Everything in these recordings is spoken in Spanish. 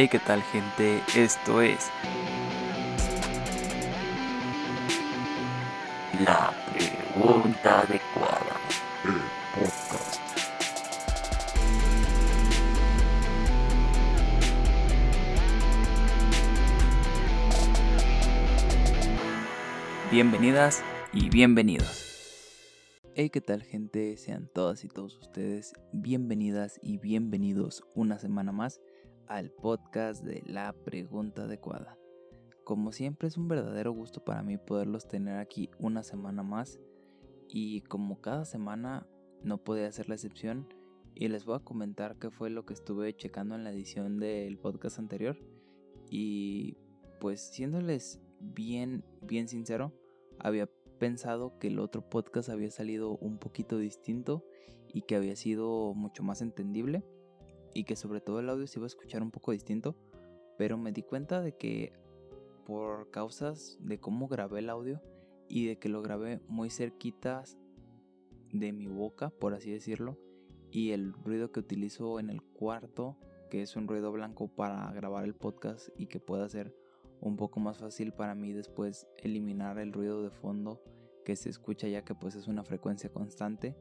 Hey, ¿qué tal gente? Esto es La pregunta adecuada. El. Bienvenidas y bienvenidos. Hey, ¿qué tal gente? Sean todas y todos ustedes bienvenidas y bienvenidos una semana más al podcast de La Pregunta Adecuada. Como siempre es un verdadero gusto para mí poderlos tener aquí una semana más y como cada semana no podía ser la excepción y les voy a comentar qué fue lo que estuve checando en la edición del podcast anterior y pues siéndoles bien, bien sincero, había pensado que el otro podcast había salido un poquito distinto y que había sido mucho más entendible y que sobre todo el audio se iba a escuchar un poco distinto, pero me di cuenta de que por causas de cómo grabé el audio y de que lo grabé muy cerquitas de mi boca, por así decirlo, y el ruido que utilizo en el cuarto, que es un ruido blanco para grabar el podcast y que pueda ser un poco más fácil para mí después eliminar el ruido de fondo que se escucha ya que pues es una frecuencia constante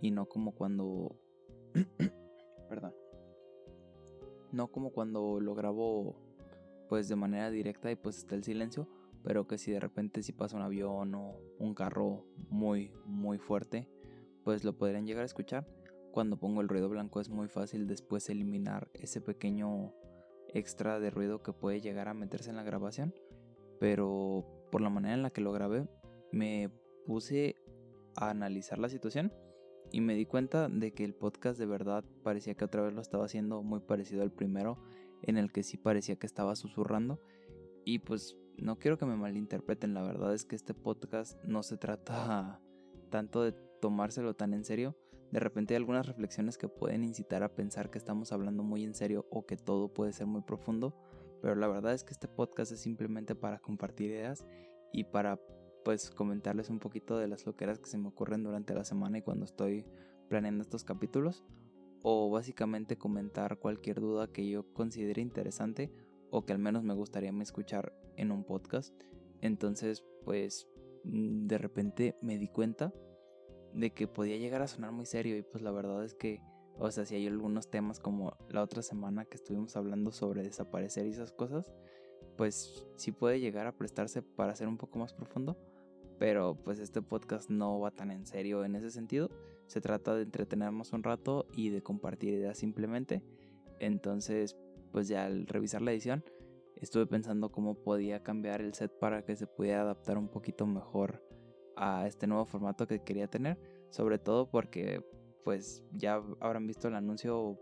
y no como cuando perdón no como cuando lo grabo pues de manera directa y pues está el silencio pero que si de repente si pasa un avión o un carro muy muy fuerte pues lo podrían llegar a escuchar cuando pongo el ruido blanco es muy fácil después eliminar ese pequeño extra de ruido que puede llegar a meterse en la grabación. Pero por la manera en la que lo grabé, me puse a analizar la situación y me di cuenta de que el podcast de verdad parecía que otra vez lo estaba haciendo muy parecido al primero, en el que sí parecía que estaba susurrando. Y pues no quiero que me malinterpreten, la verdad es que este podcast no se trata tanto de tomárselo tan en serio, de repente hay algunas reflexiones que pueden incitar a pensar que estamos hablando muy en serio o que todo puede ser muy profundo, pero la verdad es que este podcast es simplemente para compartir ideas y para pues comentarles un poquito de las loqueras que se me ocurren durante la semana y cuando estoy planeando estos capítulos o básicamente comentar cualquier duda que yo considere interesante o que al menos me gustaría escuchar en un podcast. Entonces, pues mm, de repente me di cuenta de que podía llegar a sonar muy serio y pues la verdad es que, o sea, si hay algunos temas como la otra semana que estuvimos hablando sobre desaparecer y esas cosas, pues sí puede llegar a prestarse para ser un poco más profundo, pero pues este podcast no va tan en serio en ese sentido, se trata de entretenernos un rato y de compartir ideas simplemente, entonces pues ya al revisar la edición estuve pensando cómo podía cambiar el set para que se pudiera adaptar un poquito mejor a este nuevo formato que quería tener, sobre todo porque pues ya habrán visto el anuncio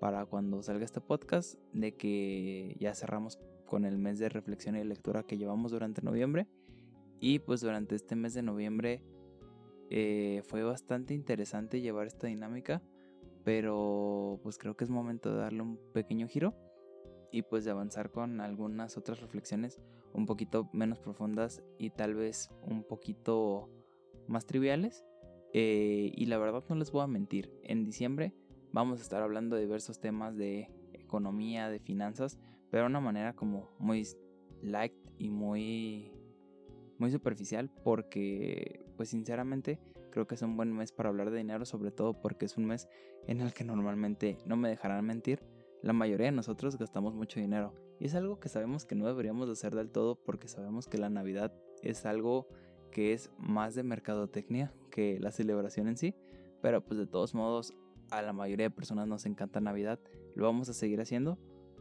para cuando salga este podcast de que ya cerramos con el mes de reflexión y lectura que llevamos durante noviembre y pues durante este mes de noviembre eh, fue bastante interesante llevar esta dinámica pero pues creo que es momento de darle un pequeño giro y pues de avanzar con algunas otras reflexiones un poquito menos profundas y tal vez un poquito más triviales. Eh, y la verdad no les voy a mentir, en diciembre vamos a estar hablando de diversos temas de economía, de finanzas, pero de una manera como muy light y muy muy superficial porque pues sinceramente creo que es un buen mes para hablar de dinero, sobre todo porque es un mes en el que normalmente no me dejarán mentir la mayoría de nosotros gastamos mucho dinero. Y es algo que sabemos que no deberíamos hacer del todo porque sabemos que la Navidad es algo que es más de mercadotecnia que la celebración en sí. Pero pues de todos modos a la mayoría de personas nos encanta Navidad. Lo vamos a seguir haciendo.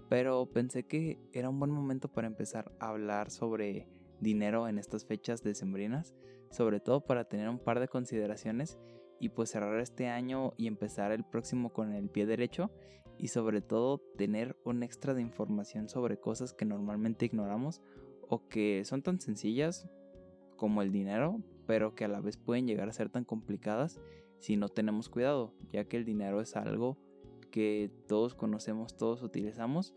Pero pensé que era un buen momento para empezar a hablar sobre dinero en estas fechas decembrinas. Sobre todo para tener un par de consideraciones y pues cerrar este año y empezar el próximo con el pie derecho y sobre todo tener un extra de información sobre cosas que normalmente ignoramos o que son tan sencillas como el dinero, pero que a la vez pueden llegar a ser tan complicadas si no tenemos cuidado, ya que el dinero es algo que todos conocemos, todos utilizamos,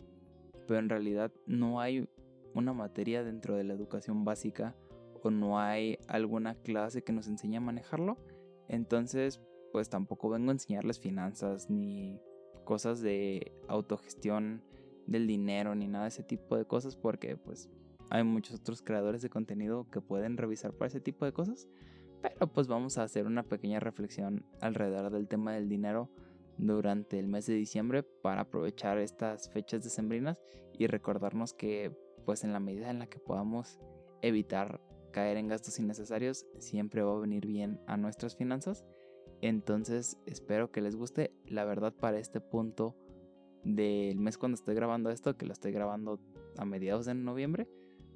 pero en realidad no hay una materia dentro de la educación básica o no hay alguna clase que nos enseñe a manejarlo. Entonces, pues tampoco vengo a enseñarles finanzas ni cosas de autogestión del dinero ni nada de ese tipo de cosas porque pues hay muchos otros creadores de contenido que pueden revisar para ese tipo de cosas. Pero pues vamos a hacer una pequeña reflexión alrededor del tema del dinero durante el mes de diciembre para aprovechar estas fechas decembrinas y recordarnos que pues en la medida en la que podamos evitar caer en gastos innecesarios siempre va a venir bien a nuestras finanzas. Entonces espero que les guste. La verdad para este punto del mes cuando estoy grabando esto, que lo estoy grabando a mediados de noviembre,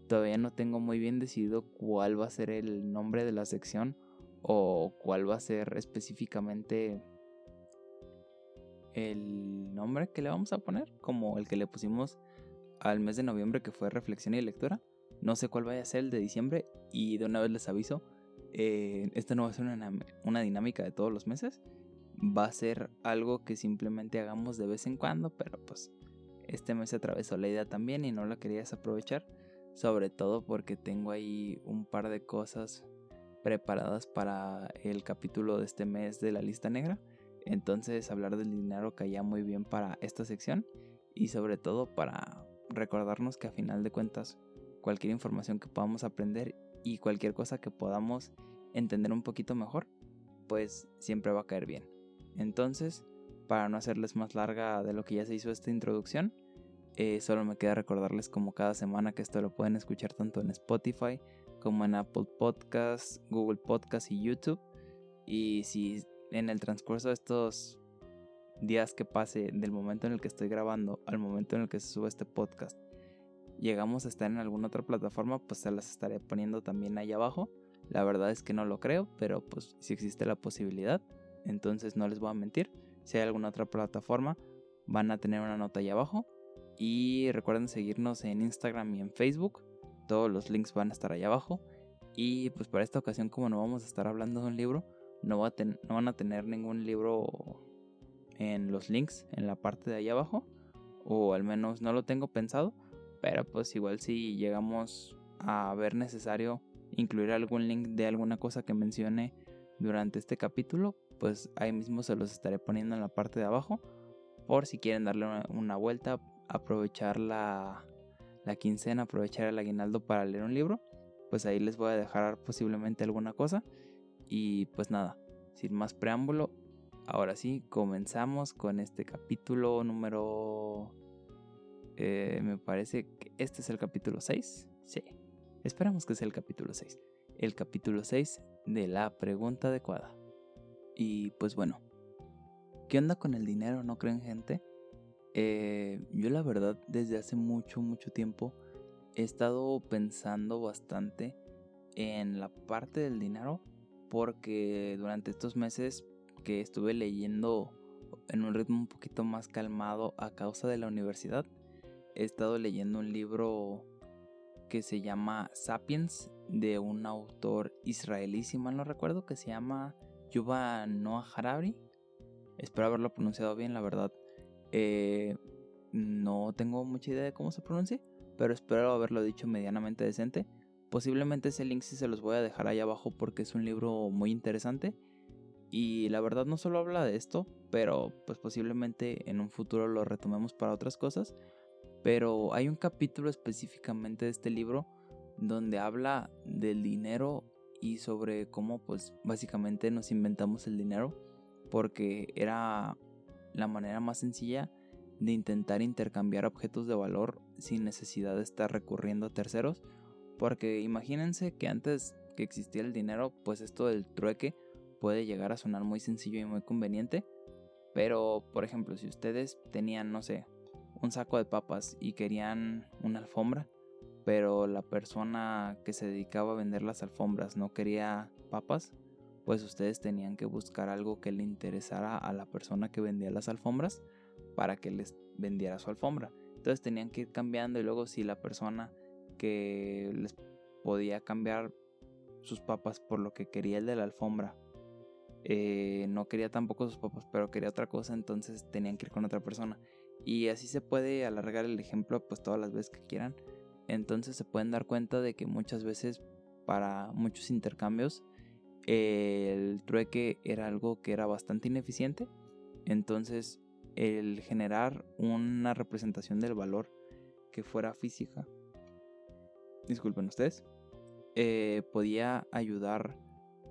todavía no tengo muy bien decidido cuál va a ser el nombre de la sección o cuál va a ser específicamente el nombre que le vamos a poner, como el que le pusimos al mes de noviembre que fue reflexión y lectura. No sé cuál vaya a ser el de diciembre y de una vez les aviso, eh, esta no va a ser una, una dinámica de todos los meses, va a ser algo que simplemente hagamos de vez en cuando, pero pues este mes atravesó la idea también y no la quería desaprovechar, sobre todo porque tengo ahí un par de cosas preparadas para el capítulo de este mes de la lista negra. Entonces hablar del dinero caía muy bien para esta sección y sobre todo para recordarnos que a final de cuentas cualquier información que podamos aprender y cualquier cosa que podamos entender un poquito mejor, pues siempre va a caer bien. Entonces, para no hacerles más larga de lo que ya se hizo esta introducción, eh, solo me queda recordarles como cada semana que esto lo pueden escuchar tanto en Spotify como en Apple Podcasts, Google Podcasts y YouTube. Y si en el transcurso de estos días que pase del momento en el que estoy grabando al momento en el que se sube este podcast, llegamos a estar en alguna otra plataforma, pues se las estaré poniendo también ahí abajo. La verdad es que no lo creo, pero pues si existe la posibilidad, entonces no les voy a mentir. Si hay alguna otra plataforma, van a tener una nota ahí abajo. Y recuerden seguirnos en Instagram y en Facebook. Todos los links van a estar ahí abajo. Y pues para esta ocasión, como no vamos a estar hablando de un libro, no, no van a tener ningún libro en los links en la parte de ahí abajo. O al menos no lo tengo pensado. Pero pues igual si llegamos a ver necesario incluir algún link de alguna cosa que mencione durante este capítulo, pues ahí mismo se los estaré poniendo en la parte de abajo. Por si quieren darle una, vuelta, aprovechar la, la quincena, aprovechar el aguinaldo para leer un libro, pues ahí les voy a dejar posiblemente alguna cosa. Y pues nada, sin más preámbulo, ahora sí, comenzamos con este capítulo número... Eh, me parece que este es el capítulo 6. Sí, esperamos que sea el capítulo 6. El capítulo 6 de la pregunta adecuada. Y pues bueno, ¿qué onda con el dinero? ¿No creen gente? Eh, yo la verdad desde hace mucho, mucho tiempo he estado pensando bastante en la parte del dinero porque durante estos meses que estuve leyendo en un ritmo un poquito más calmado a causa de la universidad, he estado leyendo un libro que se llama Sapiens de un autor israelí, si mal no recuerdo, que se llama Yuba Noah Harari. Espero haberlo pronunciado bien, la verdad. Eh, no tengo mucha idea de cómo se pronuncia, pero espero haberlo dicho medianamente decente. Posiblemente ese link sí se los voy a dejar ahí abajo porque es un libro muy interesante. Y la verdad no solo habla de esto, pero pues posiblemente en un futuro lo retomemos para otras cosas. Pero hay un capítulo específicamente de este libro donde habla del dinero y sobre cómo pues básicamente nos inventamos el dinero porque era la manera más sencilla de intentar intercambiar objetos de valor sin necesidad de estar recurriendo a terceros porque imagínense que antes que existía el dinero pues esto del trueque puede llegar a sonar muy sencillo y muy conveniente pero por ejemplo si ustedes tenían no sé un saco de papas y querían una alfombra pero la persona que se dedicaba a vender las alfombras no quería papas, pues ustedes tenían que buscar algo que le interesara a la persona que vendía las alfombras para que les vendiera su alfombra. Entonces tenían que ir cambiando y luego si la persona que les podía cambiar sus papas por lo que quería el de la alfombra eh, no quería tampoco sus papas, pero quería otra cosa, entonces tenían que ir con otra persona. Y así se puede alargar el ejemplo pues todas las veces que quieran. Entonces se pueden dar cuenta de que muchas veces para muchos intercambios el trueque era algo que era bastante ineficiente. Entonces el generar una representación del valor que fuera física, disculpen ustedes, eh, podía ayudar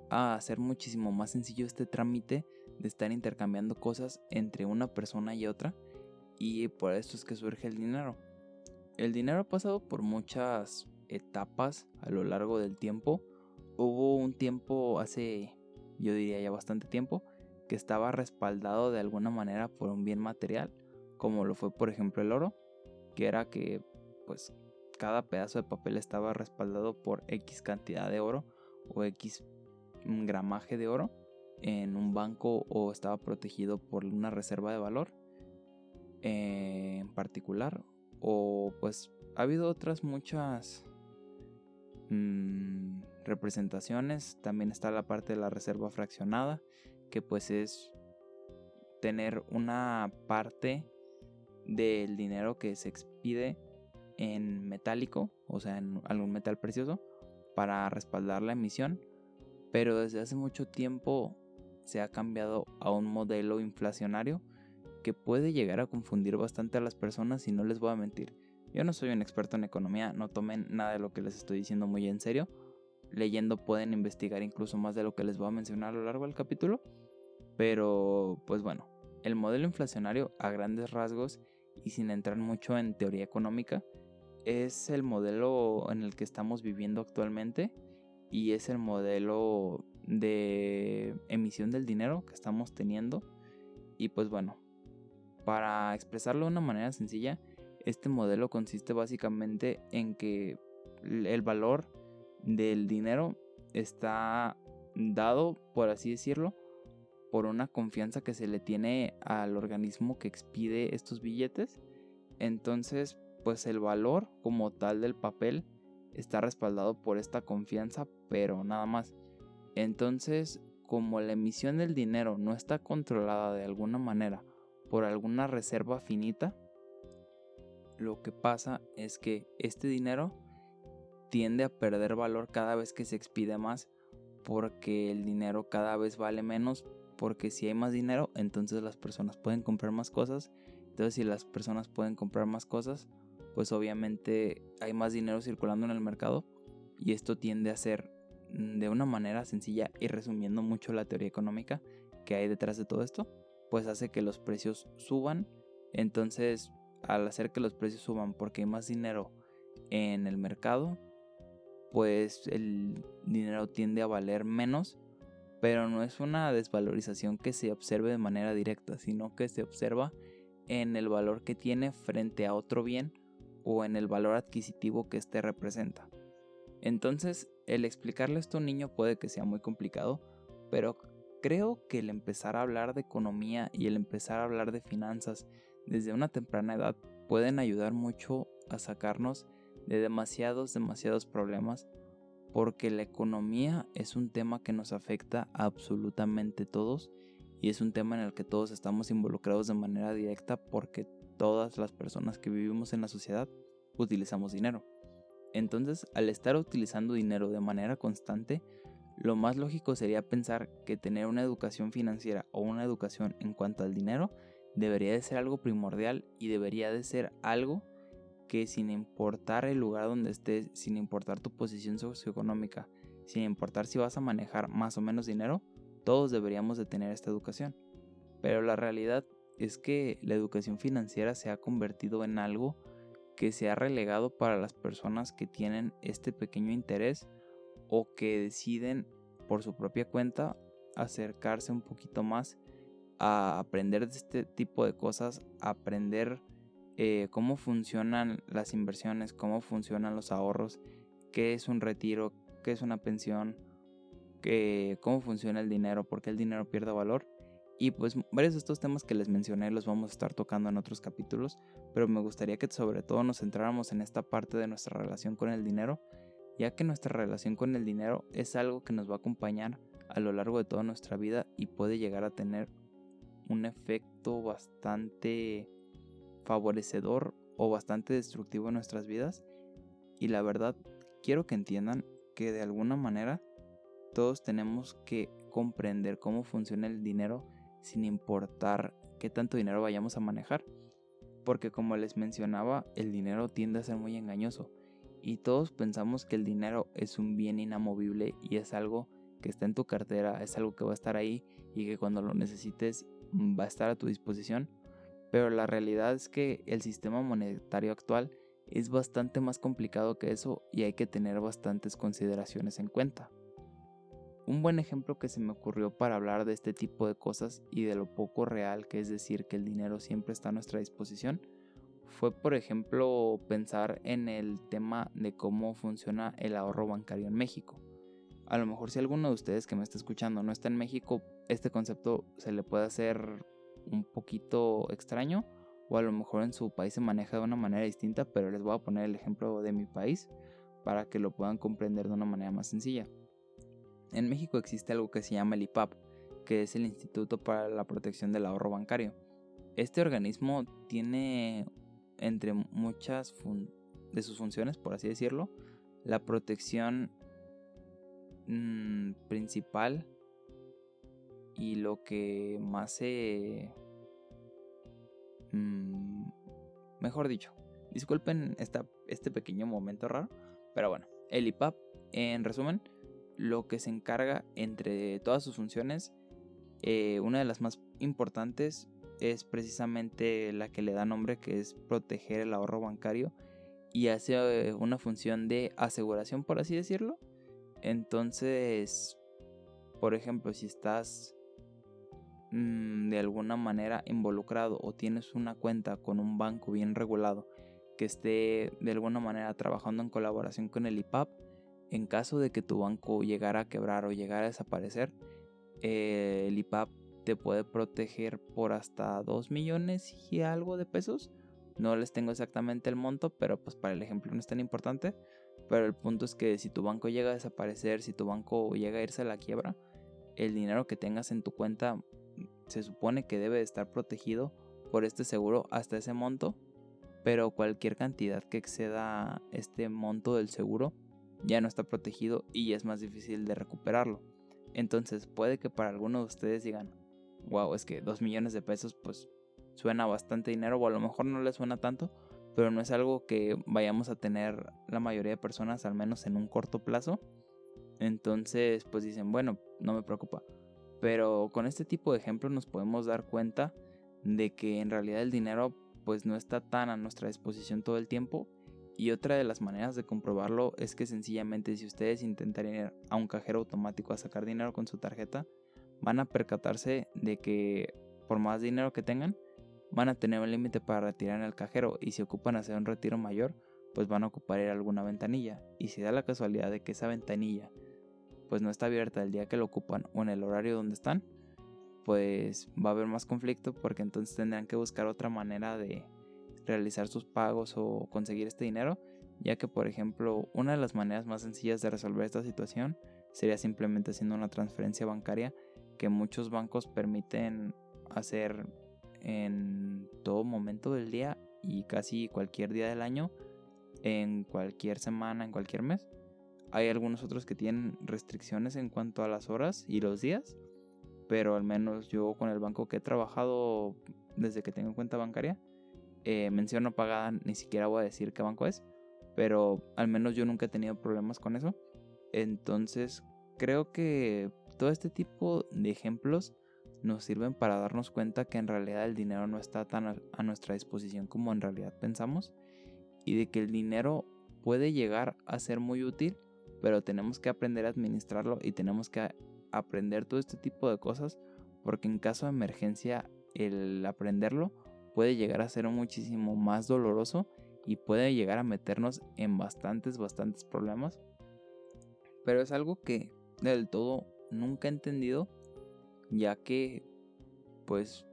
a hacer muchísimo más sencillo este trámite de estar intercambiando cosas entre una persona y otra y por eso es que surge el dinero. El dinero ha pasado por muchas etapas a lo largo del tiempo. Hubo un tiempo hace, yo diría ya bastante tiempo, que estaba respaldado de alguna manera por un bien material, como lo fue por ejemplo el oro, que era que pues cada pedazo de papel estaba respaldado por X cantidad de oro o X gramaje de oro en un banco o estaba protegido por una reserva de valor en particular. O pues ha habido otras muchas mm, representaciones. También está la parte de la reserva fraccionada que pues es tener una parte del dinero que se expide en metálico, o sea, en algún metal precioso, para respaldar la emisión, pero desde hace mucho tiempo se ha cambiado a un modelo inflacionario que puede llegar a confundir bastante a las personas y no les voy a mentir. Yo no soy un experto en economía, no tomen nada de lo que les estoy diciendo muy en serio. Leyendo pueden investigar incluso más de lo que les voy a mencionar a lo largo del capítulo. Pero, pues bueno, el modelo inflacionario a grandes rasgos y sin entrar mucho en teoría económica es el modelo en el que estamos viviendo actualmente y es el modelo de emisión del dinero que estamos teniendo. Y pues bueno, para expresarlo de una manera sencilla, este modelo consiste básicamente en que el valor del dinero está dado, por así decirlo, por una confianza que se le tiene al organismo que expide estos billetes. Entonces, pues el valor como tal del papel está respaldado por esta confianza, pero nada más. Entonces, como la emisión del dinero no está controlada de alguna manera por alguna reserva finita, lo que pasa es que este dinero tiende a perder valor cada vez que se expide más porque el dinero cada vez vale menos porque si hay más dinero entonces las personas pueden comprar más cosas entonces si las personas pueden comprar más cosas pues obviamente hay más dinero circulando en el mercado y esto tiende a ser mm, de una manera sencilla y resumiendo mucho la teoría económica que hay detrás de todo esto, pues hace que los precios suban. Entonces, al hacer que los precios suban porque hay más dinero en el mercado, pues el dinero tiende a valer menos, pero no es una desvalorización que se observe de manera directa, sino que se observa en el valor que tiene frente a otro bien o en el valor adquisitivo que éste representa. Entonces, el explicarle esto a un niño puede que sea muy complicado, pero creo que el empezar a hablar de economía y el empezar a hablar de finanzas desde una temprana edad pueden ayudar mucho a sacarnos de demasiados, demasiados problemas, porque la economía es un tema que nos afecta a absolutamente todos y es un tema en el que todos estamos involucrados de manera directa porque todas las personas que vivimos en la sociedad utilizamos dinero. Entonces, al estar utilizando dinero de manera constante, lo más lógico sería pensar que tener una educación financiera o una educación en cuanto al dinero debería de ser algo primordial y debería de ser algo que sin importar el lugar donde estés, sin importar tu posición socioeconómica, sin importar si vas a manejar más o menos dinero, todos deberíamos de tener esta educación. Pero la realidad es que la educación financiera se ha convertido en algo que se ha relegado para las personas que tienen este pequeño interés o que deciden por su propia cuenta acercarse un poquito más a aprender de este tipo de cosas, aprender eh, cómo funcionan las inversiones, cómo funcionan los ahorros, qué es un retiro, qué es una pensión, cómo funciona el dinero, por qué el dinero pierde valor y pues varios de estos temas que les mencioné los vamos a estar tocando en otros capítulos, pero me gustaría que sobre todo nos centráramos en esta parte de nuestra relación con el dinero, ya que nuestra relación con el dinero es algo que nos va a acompañar a lo largo de toda nuestra vida y puede llegar a tener un efecto bastante favorecedor o bastante destructivo en nuestras vidas. Y la verdad, quiero que entiendan que de alguna manera todos tenemos que comprender cómo funciona el dinero sin importar qué tanto dinero vayamos a manejar. Porque como les mencionaba, el dinero tiende a ser muy engañoso. Y todos pensamos que el dinero es un bien inamovible y es algo que está en tu cartera, es algo que va a estar ahí y que cuando lo necesites va a estar a tu disposición. Pero la realidad es que el sistema monetario actual es bastante más complicado que eso y hay que tener bastantes consideraciones en cuenta. Un buen ejemplo que se me ocurrió para hablar de este tipo de cosas y de lo poco real que es decir que el dinero siempre está a nuestra disposición fue por ejemplo pensar en el tema de cómo funciona el ahorro bancario en México. A lo mejor si alguno de ustedes que me está escuchando no está en México, este concepto se le puede hacer un poquito extraño o a lo mejor en su país se maneja de una manera distinta, pero les voy a poner el ejemplo de mi país para que lo puedan comprender de una manera más sencilla. En México existe algo que se llama el IPAP, que es el Instituto para la Protección del Ahorro Bancario. Este organismo tiene entre muchas de sus funciones, por así decirlo, la protección mm, principal y lo que más se... Mm, mejor dicho, disculpen este pequeño momento raro, pero bueno, el IPAP, en resumen, lo que se encarga entre todas sus funciones, eh, una de las más importantes es precisamente la que le da nombre, que es proteger el ahorro bancario y hace una función de aseguración, por así decirlo. Entonces, por ejemplo, si estás mm, de alguna manera involucrado o tienes una cuenta con un banco bien regulado que esté de alguna manera trabajando en colaboración con el IPAP, en caso de que tu banco llegara a quebrar o llegara a desaparecer, eh, el IPAP te puede proteger por hasta 2 millones y algo de pesos. No les tengo exactamente el monto, pero pues para el ejemplo no es tan importante. Pero el punto es que si tu banco llega a desaparecer, si tu banco llega a irse a la quiebra, el dinero que tengas en tu cuenta se supone que debe estar protegido por este seguro hasta ese monto. Pero cualquier cantidad que exceda este monto del seguro ya no está protegido y es más difícil de recuperarlo. Entonces puede que para algunos de ustedes digan, wow, es que 2 millones de pesos pues suena bastante dinero o a lo mejor no les suena tanto, pero no es algo que vayamos a tener la mayoría de personas al menos en un corto plazo. Entonces pues dicen, bueno, no me preocupa. Pero con este tipo de ejemplos nos podemos dar cuenta de que en realidad el dinero pues no está tan a nuestra disposición todo el tiempo y otra de las maneras de comprobarlo es que sencillamente si ustedes intentan ir a un cajero automático a sacar dinero con su tarjeta, van a percatarse de que por más dinero que tengan, van a tener un límite para retirar en el cajero y si ocupan hacer un retiro mayor, pues van a ocupar ir a alguna ventanilla. Y si da la casualidad de que esa ventanilla pues no está abierta el día que lo ocupan o en el horario donde están, pues va a haber más conflicto porque entonces tendrán que buscar otra manera de realizar sus pagos o conseguir este dinero, ya que por ejemplo una de las maneras más sencillas de resolver esta situación sería simplemente haciendo una transferencia bancaria que muchos bancos permiten hacer en todo momento del día y casi cualquier día del año, en cualquier semana, en cualquier mes. Hay algunos otros que tienen restricciones en cuanto a las horas y los días, pero al menos yo con el banco que he trabajado desde que tengo cuenta bancaria, eh, mención no pagada, ni siquiera voy a decir qué banco es, pero al menos yo nunca he tenido problemas con eso. Entonces, creo que todo este tipo de ejemplos nos sirven para darnos cuenta que en realidad el dinero no está tan a, nuestra disposición como en realidad pensamos y de que el dinero puede llegar a ser muy útil, pero tenemos que aprender a administrarlo y tenemos que aprender todo este tipo de cosas porque en caso de emergencia el aprenderlo puede llegar a ser muchísimo más doloroso y puede llegar a meternos en bastantes, bastantes problemas. Pero es algo que del todo nunca he entendido, ya que pues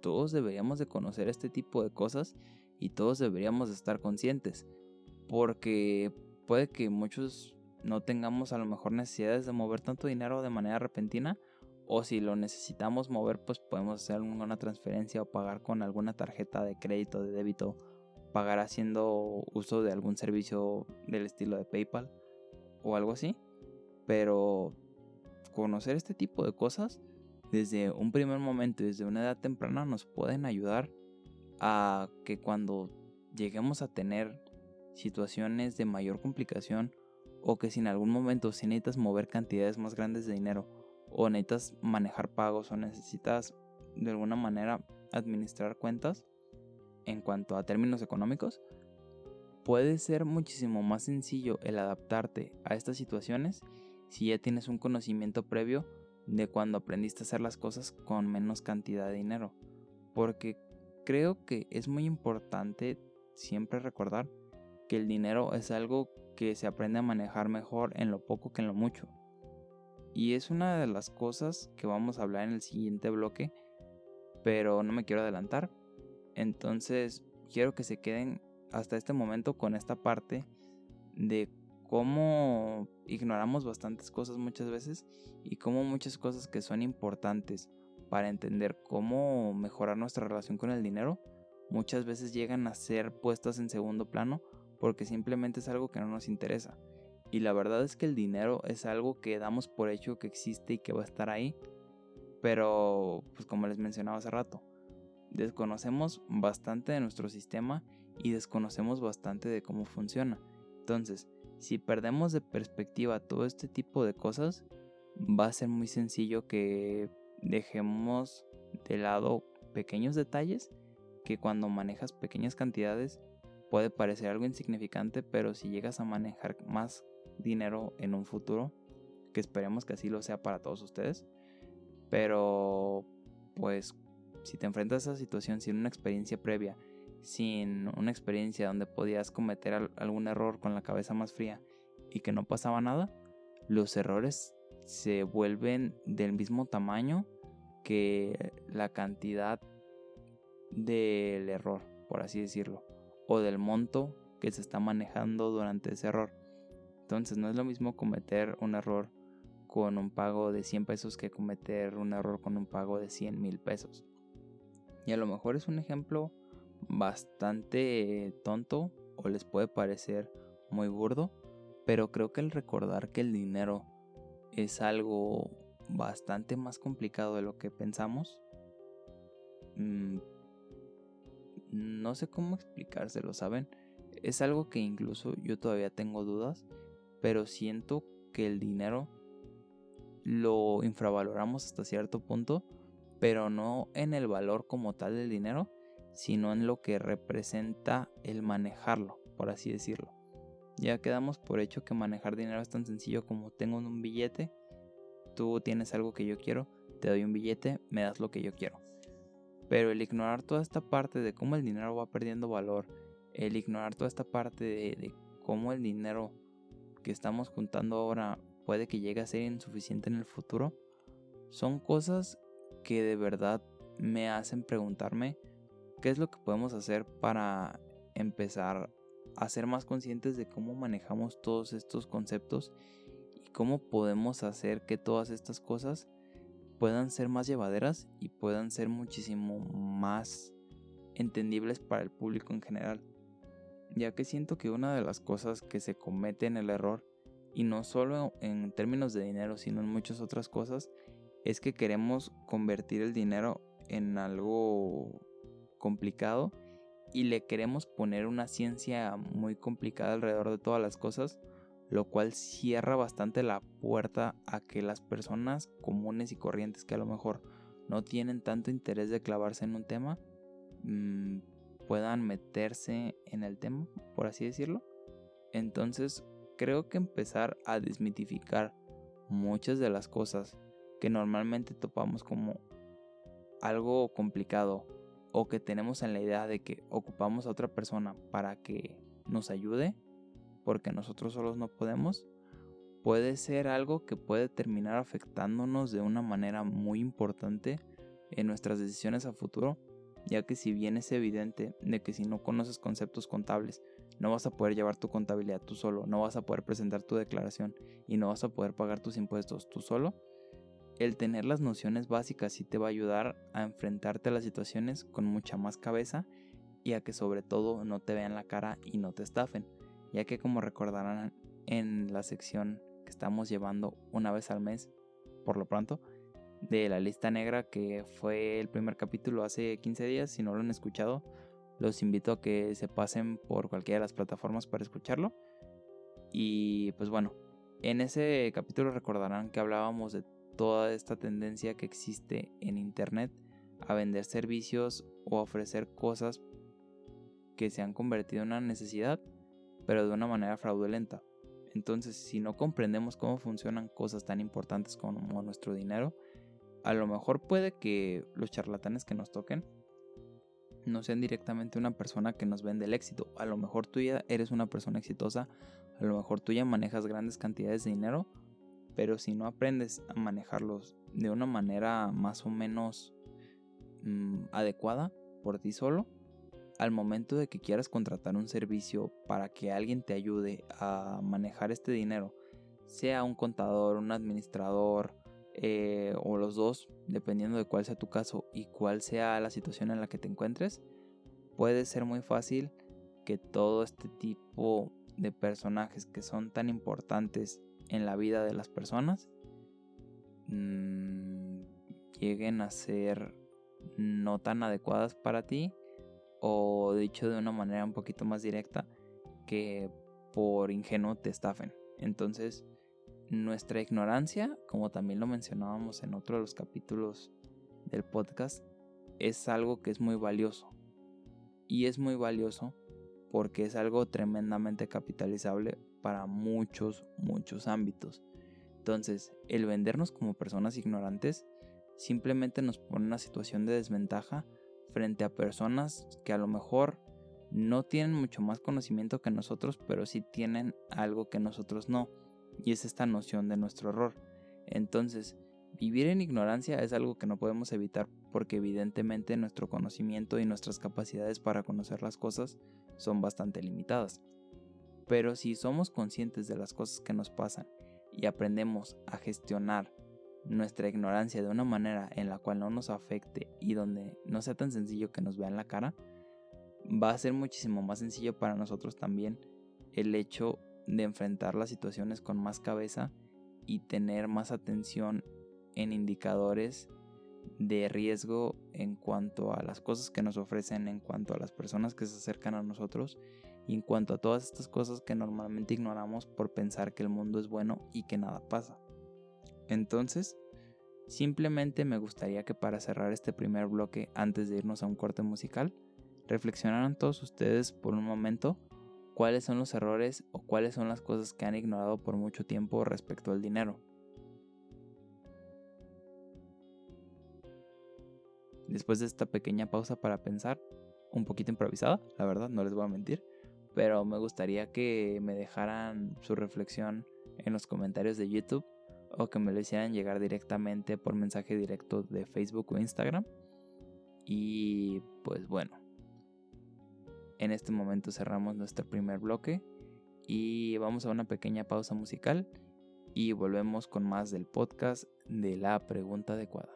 todos deberíamos de conocer este tipo de cosas y todos deberíamos de estar conscientes, porque puede que muchos no tengamos a lo mejor necesidades de mover tanto dinero de manera repentina, o si lo necesitamos mover, pues podemos hacer alguna transferencia o pagar con alguna tarjeta de crédito, de débito, pagar haciendo uso de algún servicio del estilo de PayPal o algo así. Pero conocer este tipo de cosas desde un primer momento, desde una edad temprana, nos pueden ayudar a que cuando lleguemos a tener situaciones de mayor complicación o que si en algún momento si necesitas mover cantidades más grandes de dinero o necesitas manejar pagos o necesitas de alguna manera administrar cuentas en cuanto a términos económicos, puede ser muchísimo más sencillo el adaptarte a estas situaciones si ya tienes un conocimiento previo de cuando aprendiste a hacer las cosas con menos cantidad de dinero. Porque creo que es muy importante siempre recordar que el dinero es algo que se aprende a manejar mejor en lo poco que en lo mucho. Y es una de las cosas que vamos a hablar en el siguiente bloque, pero no me quiero adelantar. Entonces quiero que se queden hasta este momento con esta parte de cómo ignoramos bastantes cosas muchas veces y cómo muchas cosas que son importantes para entender cómo mejorar nuestra relación con el dinero muchas veces llegan a ser puestas en segundo plano porque simplemente es algo que no nos interesa. Y la verdad es que el dinero es algo que damos por hecho que existe y que va a estar ahí. Pero, pues como les mencionaba hace rato, desconocemos bastante de nuestro sistema y desconocemos bastante de cómo funciona. Entonces, si perdemos de perspectiva todo este tipo de cosas, va a ser muy sencillo que dejemos de lado pequeños detalles que cuando manejas pequeñas cantidades puede parecer algo insignificante, pero si llegas a manejar más dinero en un futuro, que esperemos que así lo sea para todos ustedes, pero pues si te enfrentas a esa situación sin una experiencia previa, sin una experiencia donde podías cometer algún error con la cabeza más fría y que no pasaba nada, los errores se vuelven del mismo tamaño que la cantidad del error, por así decirlo, o del monto que se está manejando durante ese error. Entonces no es lo mismo cometer un error con un pago de 100 pesos que cometer un error con un pago de 100 mil pesos. Y a lo mejor es un ejemplo bastante tonto o les puede parecer muy burdo, pero creo que el recordar que el dinero es algo bastante más complicado de lo que pensamos, mm, no sé cómo explicárselo, ¿saben? Es algo que incluso yo todavía tengo dudas, pero siento que el dinero lo infravaloramos hasta cierto punto, pero no en el valor como tal del dinero, sino en lo que representa el manejarlo, por así decirlo. Ya quedamos por hecho que manejar dinero es tan sencillo como tengo un billete, tú tienes algo que yo quiero, te doy un billete, me das lo que yo quiero. Pero el ignorar toda esta parte de cómo el dinero va perdiendo valor, el ignorar toda esta parte de, cómo el dinero que estamos juntando ahora puede que llegue a ser insuficiente en el futuro, son cosas que de verdad me hacen preguntarme qué es lo que podemos hacer para empezar a ser más conscientes de cómo manejamos todos estos conceptos y cómo podemos hacer que todas estas cosas puedan ser más llevaderas y puedan ser muchísimo más entendibles para el público en general. Ya que siento que una de las cosas que se comete en el error, y no solo en términos de dinero, sino en muchas otras cosas, es que queremos convertir el dinero en algo complicado y le queremos poner una ciencia muy complicada alrededor de todas las cosas lo cual cierra bastante la puerta a que las personas comunes y corrientes que a lo mejor no tienen tanto interés de clavarse en un tema mm, puedan meterse en el tema, por así decirlo. Entonces creo que empezar a desmitificar muchas de las cosas que normalmente topamos como algo complicado o que tenemos en la idea de que ocupamos a otra persona para que nos ayude porque nosotros solos no podemos, puede ser algo que puede terminar afectándonos de una manera muy importante en nuestras decisiones a futuro, ya que si bien es evidente de que si no conoces conceptos contables, no vas a poder llevar tu contabilidad tú solo, no vas a poder presentar tu declaración y no vas a poder pagar tus impuestos tú solo, el tener las nociones básicas sí te va a ayudar a enfrentarte a las situaciones con mucha más cabeza y a que sobre todo no te vean la cara y no te estafen. Ya que como recordarán en la sección que estamos llevando una vez al mes, por lo pronto, de la lista negra que fue el primer capítulo hace 15 días. Si no lo han escuchado, los invito a que se pasen por cualquiera de las plataformas para escucharlo. Y pues bueno, en ese capítulo recordarán que hablábamos de toda esta tendencia que existe en Internet a vender servicios o ofrecer cosas que se han convertido en una necesidad, pero de una manera fraudulenta. Entonces, si no comprendemos cómo funcionan cosas tan importantes como nuestro dinero, a lo mejor puede que los charlatanes que nos toquen no sean directamente una persona que nos vende el éxito. A lo mejor tú ya eres una persona exitosa, a lo mejor tú ya manejas grandes cantidades de dinero, pero si no aprendes a manejarlos de una manera más o menos mm, adecuada por ti solo, al momento de que quieras contratar un servicio para que alguien te ayude a manejar este dinero, sea un contador, un administrador eh, o los dos, dependiendo de cuál sea tu caso y cuál sea la situación en la que te encuentres, puede ser muy fácil que todo este tipo de personajes que son tan importantes en la vida de las personas mmm, lleguen a ser no tan adecuadas para ti o dicho de una manera un poquito más directa, que por ingenuo te estafen. Entonces, nuestra ignorancia, como también lo mencionábamos en otro de los capítulos del podcast, es algo que es muy valioso. Y es muy valioso porque es algo tremendamente capitalizable para muchos, muchos ámbitos. Entonces, el vendernos como personas ignorantes simplemente nos pone en una situación de desventaja frente a personas que a lo mejor no tienen mucho más conocimiento que nosotros, pero sí tienen algo que nosotros no, y es esta noción de nuestro error. Entonces, vivir en ignorancia es algo que no podemos evitar porque evidentemente nuestro conocimiento y nuestras capacidades para conocer las cosas son bastante limitadas. Pero si somos conscientes de las cosas que nos pasan y aprendemos a gestionar nuestra ignorancia de una manera en la cual no nos afecte y donde no sea tan sencillo que nos vean la cara, va a ser muchísimo más sencillo para nosotros también el hecho de enfrentar las situaciones con más cabeza y tener más atención en indicadores de riesgo en cuanto a las cosas que nos ofrecen, en cuanto a las personas que se acercan a nosotros y en cuanto a todas estas cosas que normalmente ignoramos por pensar que el mundo es bueno y que nada pasa. Entonces, simplemente me gustaría que para cerrar este primer bloque, antes de irnos a un corte musical, reflexionaran todos ustedes por un momento cuáles son los errores o cuáles son las cosas que han ignorado por mucho tiempo respecto al dinero. Después de esta pequeña pausa para pensar, un poquito improvisada, la verdad, no les voy a mentir, pero me gustaría que me dejaran su reflexión en los comentarios de YouTube o que me lo hicieran llegar directamente por mensaje directo de Facebook o Instagram. Y pues bueno, en este momento cerramos nuestro primer bloque y vamos a una pequeña pausa musical y volvemos con más del podcast de la pregunta adecuada.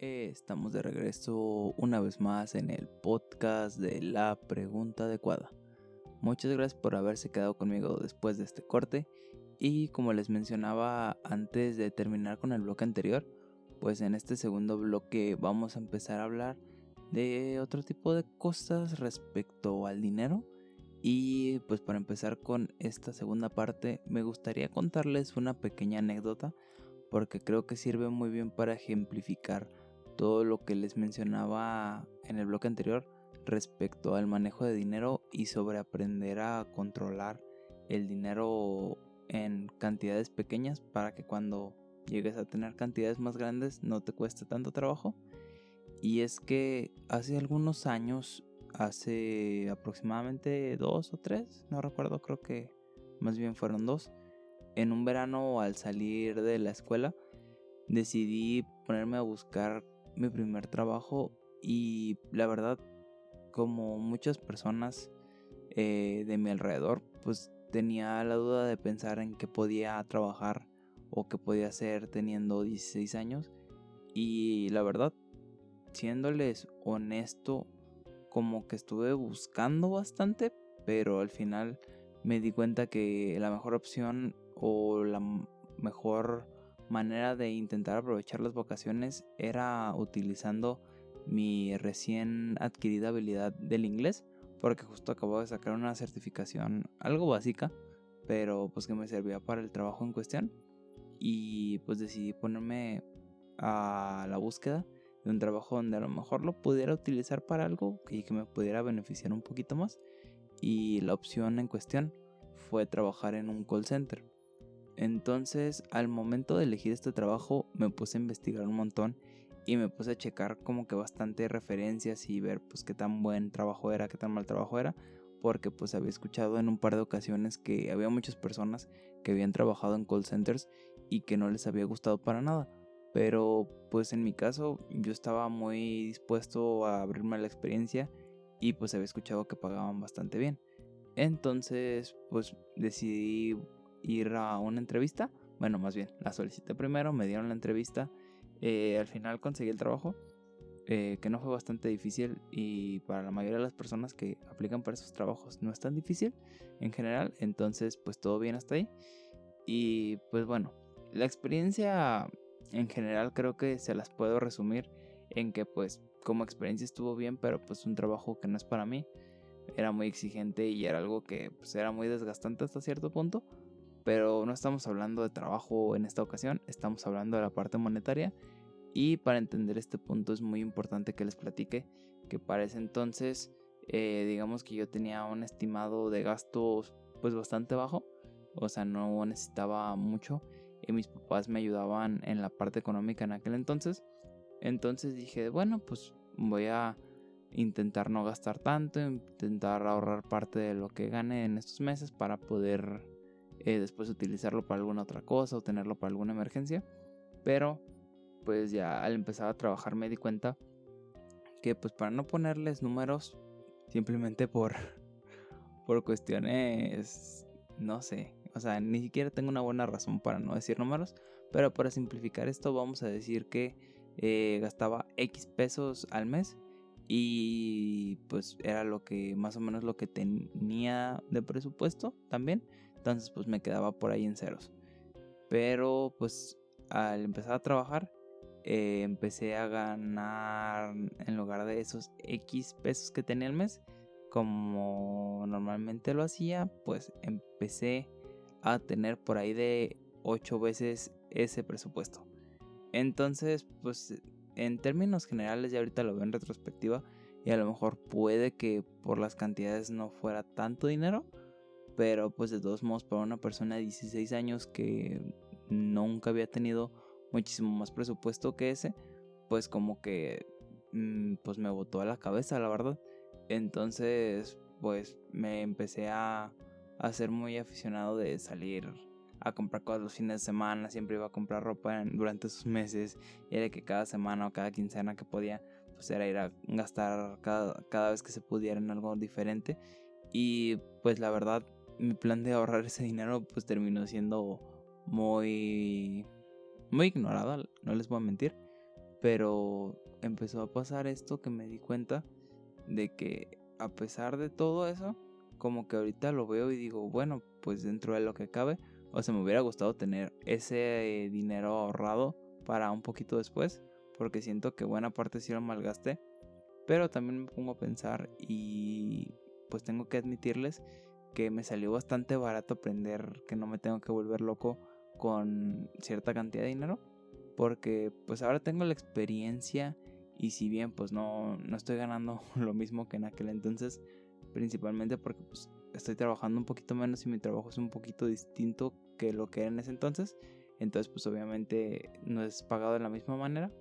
Estamos de regreso una vez más en el podcast de la pregunta adecuada. Muchas gracias por haberse quedado conmigo después de este corte y como les mencionaba antes de terminar con el bloque anterior, pues en este segundo bloque vamos a empezar a hablar de otro tipo de cosas respecto al dinero y pues para empezar con esta segunda parte me gustaría contarles una pequeña anécdota porque creo que sirve muy bien para ejemplificar todo lo que les mencionaba en el bloque anterior respecto al manejo de dinero y sobre aprender a controlar el dinero en cantidades pequeñas para que cuando llegues a tener cantidades más grandes no te cueste tanto trabajo. Y es que hace algunos años, hace aproximadamente dos o tres, no recuerdo, creo que más bien fueron dos, en un verano al salir de la escuela decidí ponerme a buscar mi primer trabajo y la verdad como muchas personas eh, de mi alrededor pues tenía la duda de pensar en qué podía trabajar o qué podía hacer teniendo 16 años. Y la verdad, siéndoles honesto, como que estuve buscando bastante, pero al final me di cuenta que la mejor opción o la mejor manera de intentar aprovechar las vacaciones era utilizando mi recién adquirida habilidad del inglés porque justo acabo de sacar una certificación algo básica pero pues que me servía para el trabajo en cuestión. Y pues decidí ponerme a la búsqueda de un trabajo donde a lo mejor lo pudiera utilizar para algo y que me pudiera beneficiar un poquito más. Y la opción en cuestión fue trabajar en un call center entonces, al momento de elegir este trabajo, me puse a investigar un montón y me puse a checar como que bastante referencias y ver pues qué tan buen trabajo era, qué tan mal trabajo era, porque pues había escuchado en un par de ocasiones que había muchas personas que habían trabajado en call centers y que no les había gustado para nada. Pero pues en mi caso yo estaba muy dispuesto a abrirme a la experiencia y pues había escuchado que pagaban bastante bien. Entonces pues decidí ir a una entrevista. Bueno, más bien, la solicité primero, me dieron la entrevista. Eh, al final conseguí el trabajo, eh, que no fue bastante difícil y para la mayoría de las personas que aplican para esos trabajos no es tan difícil en general. Entonces, pues todo bien hasta ahí. Y pues bueno, la experiencia en general creo que se las puedo resumir en que pues como experiencia estuvo bien, pero pues un trabajo que no es para mí. Era muy exigente y era algo que pues era muy desgastante hasta cierto punto pero no estamos hablando de trabajo en esta ocasión, estamos hablando de la parte monetaria. Y para entender este punto es muy importante que les platique que para ese entonces eh, digamos que yo tenía un estimado de gastos pues bastante bajo, o sea no necesitaba mucho y mis papás me ayudaban en la parte económica en aquel entonces, entonces dije bueno pues voy a intentar no gastar tanto, intentar ahorrar parte de lo que gane en estos meses para poder eh, después utilizarlo para alguna otra cosa o tenerlo para alguna emergencia. Pero pues ya al empezar a trabajar me di cuenta que pues para no ponerles números simplemente por por cuestiones no sé, o sea, ni siquiera tengo una buena razón para no decir números, pero para simplificar esto vamos a decir que eh, gastaba X pesos al mes y pues era lo que más o menos lo que tenía de presupuesto también entonces pues me quedaba por ahí en ceros. Pero pues al empezar a trabajar eh, empecé a ganar en lugar de esos X pesos que tenía al mes, como normalmente lo hacía, pues empecé a tener por ahí de 8 veces ese presupuesto. Entonces, pues en términos generales, ya ahorita lo veo en retrospectiva, y a lo mejor puede que por las cantidades no fuera tanto dinero, pero pues de todos modos para una persona de 16 años que nunca había tenido muchísimo más presupuesto que ese, pues como que mm, pues me botó a la cabeza, la verdad. Entonces, pues me empecé a, a ser muy aficionado de salir a comprar cosas los fines de semana, siempre iba a comprar ropa durante esos meses, y era que cada semana o cada quincena que podía, pues era ir a gastar cada, cada vez que se pudiera en algo diferente. Y pues la verdad mi plan de ahorrar ese dinero pues terminó siendo muy muy ignorado, no les voy a mentir, pero empezó a pasar esto que me di cuenta de que a pesar de todo eso, como que ahorita lo veo y digo, bueno, pues dentro de lo que cabe, o sea, me hubiera gustado tener ese dinero ahorrado para un poquito después, porque siento que buena parte sí lo malgasté, pero también me pongo a pensar y pues tengo que admitirles que me salió bastante barato aprender que no me tengo que volver loco con cierta cantidad de dinero. Porque pues ahora tengo la experiencia y si bien pues no, no estoy ganando lo mismo que en aquel entonces, principalmente porque pues estoy trabajando un poquito menos y mi trabajo es un poquito distinto que lo que era en ese entonces. Entonces pues obviamente no es pagado de la misma manera.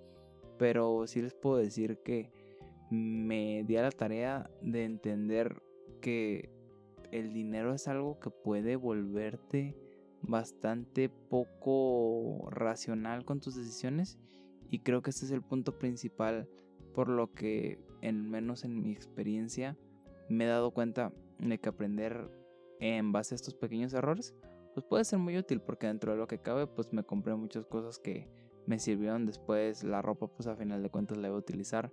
Pero sí les puedo decir que me di a la tarea de entender que el dinero es algo que puede volverte bastante poco racional con tus decisiones y creo que este es el punto principal por lo que en menos en mi experiencia me he dado cuenta de que aprender en base a estos pequeños errores, pues puede ser muy útil porque dentro de lo que cabe pues me compré muchas cosas que me sirvieron. Después, la ropa pues a final de cuentas la iba a utilizar,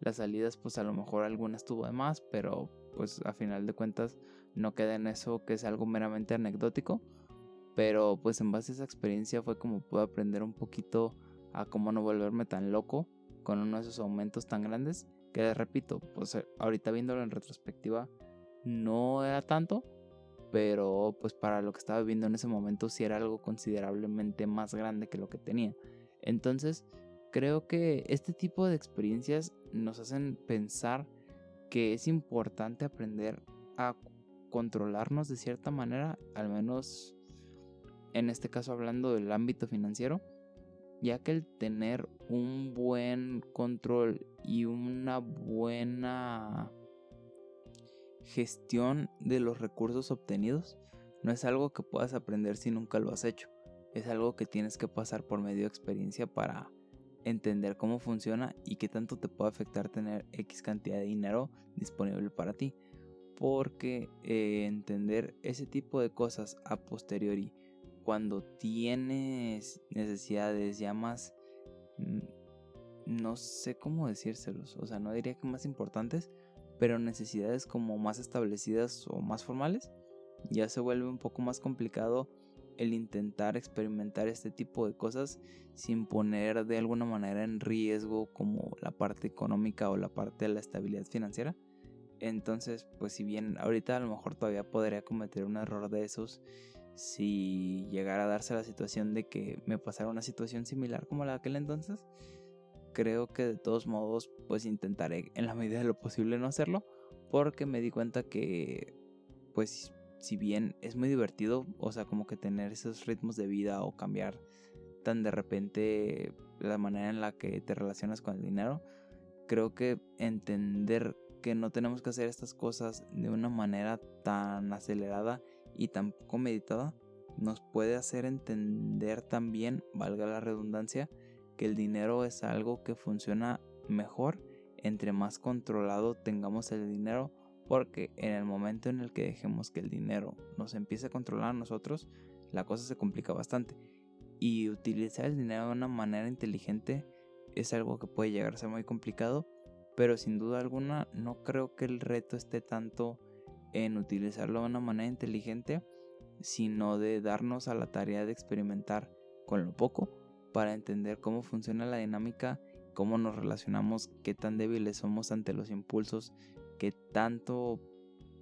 las salidas pues a lo mejor algunas tuvo de más, pero pues a final de cuentas no queda en eso que es algo meramente anecdótico, pero pues en base a esa experiencia fue como pude aprender un poquito a cómo no volverme tan loco con uno de esos aumentos tan grandes que repito, pues ahorita viéndolo en retrospectiva no era tanto, pero pues para lo que estaba viviendo en ese momento sí era algo considerablemente más grande que lo que tenía. Entonces, creo que este tipo de experiencias nos hacen pensar que es importante aprender a controlarnos de cierta manera, al menos en este caso hablando del ámbito financiero, ya que el tener un buen control y una buena gestión de los recursos obtenidos no es algo que puedas aprender si nunca lo has hecho. Es algo que tienes que pasar por medio de experiencia para entender cómo funciona y qué tanto te puede afectar tener X cantidad de dinero disponible para ti. Porque eh, entender ese tipo de cosas a posteriori, cuando tienes necesidades ya más... Mm, no sé cómo decírselos, o sea, no diría que más importantes, pero necesidades como más establecidas o más formales, ya se vuelve un poco más complicado el intentar experimentar este tipo de cosas sin poner de alguna manera en riesgo como la parte económica o la parte de la estabilidad financiera. Entonces, pues si bien ahorita a lo mejor todavía podría cometer un error de esos si llegara a darse la situación de que me pasara una situación similar como la de aquel entonces, creo que de todos modos pues intentaré en la medida de lo posible no hacerlo porque me di cuenta que pues si bien es muy divertido, o sea, como que tener esos ritmos de vida o cambiar tan de repente la manera en la que te relacionas con el dinero, creo que entender que no tenemos que hacer estas cosas de una manera tan acelerada y tan poco meditada nos puede hacer entender también, valga la redundancia, que el dinero es algo que funciona mejor entre más controlado tengamos el dinero porque en el momento en el que dejemos que el dinero nos empiece a controlar a nosotros, la cosa se complica bastante. Y utilizar el dinero de una manera inteligente es algo que puede llegar a ser muy complicado, pero sin duda alguna no creo que el reto esté tanto en utilizarlo de una manera inteligente, sino de darnos a la tarea de experimentar con lo poco para entender cómo funciona la dinámica, cómo nos relacionamos, qué tan débiles somos ante los impulsos, qué tanto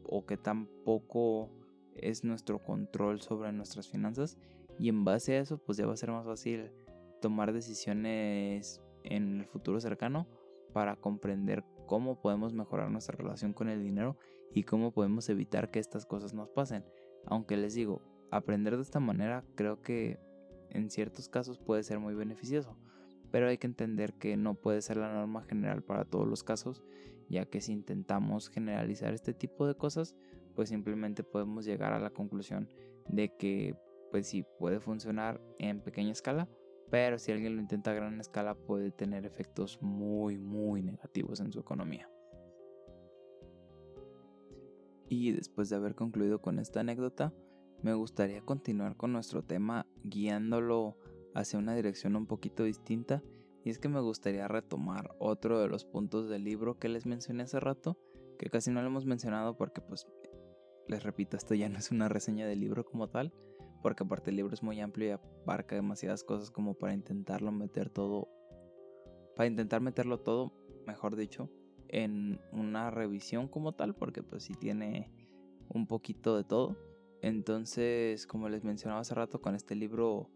o qué tan poco es nuestro control sobre nuestras finanzas y en base a eso pues ya va a ser más fácil tomar decisiones en el futuro cercano para comprender cómo podemos mejorar nuestra relación con el dinero y cómo podemos evitar que estas cosas nos pasen. Aunque les digo, aprender de esta manera creo que en ciertos casos puede ser muy beneficioso, pero hay que entender que no puede ser la norma general para todos los casos, ya que si intentamos generalizar este tipo de cosas, pues simplemente podemos llegar a la conclusión de que pues sí puede funcionar en pequeña escala, pero si alguien lo intenta a gran escala puede tener efectos muy muy negativos en su economía. Y después de haber concluido con esta anécdota, me gustaría continuar con nuestro tema guiándolo hacia una dirección un poquito distinta y es que me gustaría retomar otro de los puntos del libro que les mencioné hace rato, que casi no lo hemos mencionado porque pues les repito, esto ya no es una reseña del libro como tal, porque aparte el libro es muy amplio y abarca demasiadas cosas como para intentarlo meter todo, para intentar meterlo todo, mejor dicho, en una revisión como tal, porque pues sí tiene un poquito de todo. Entonces, como les mencionaba hace rato con este libro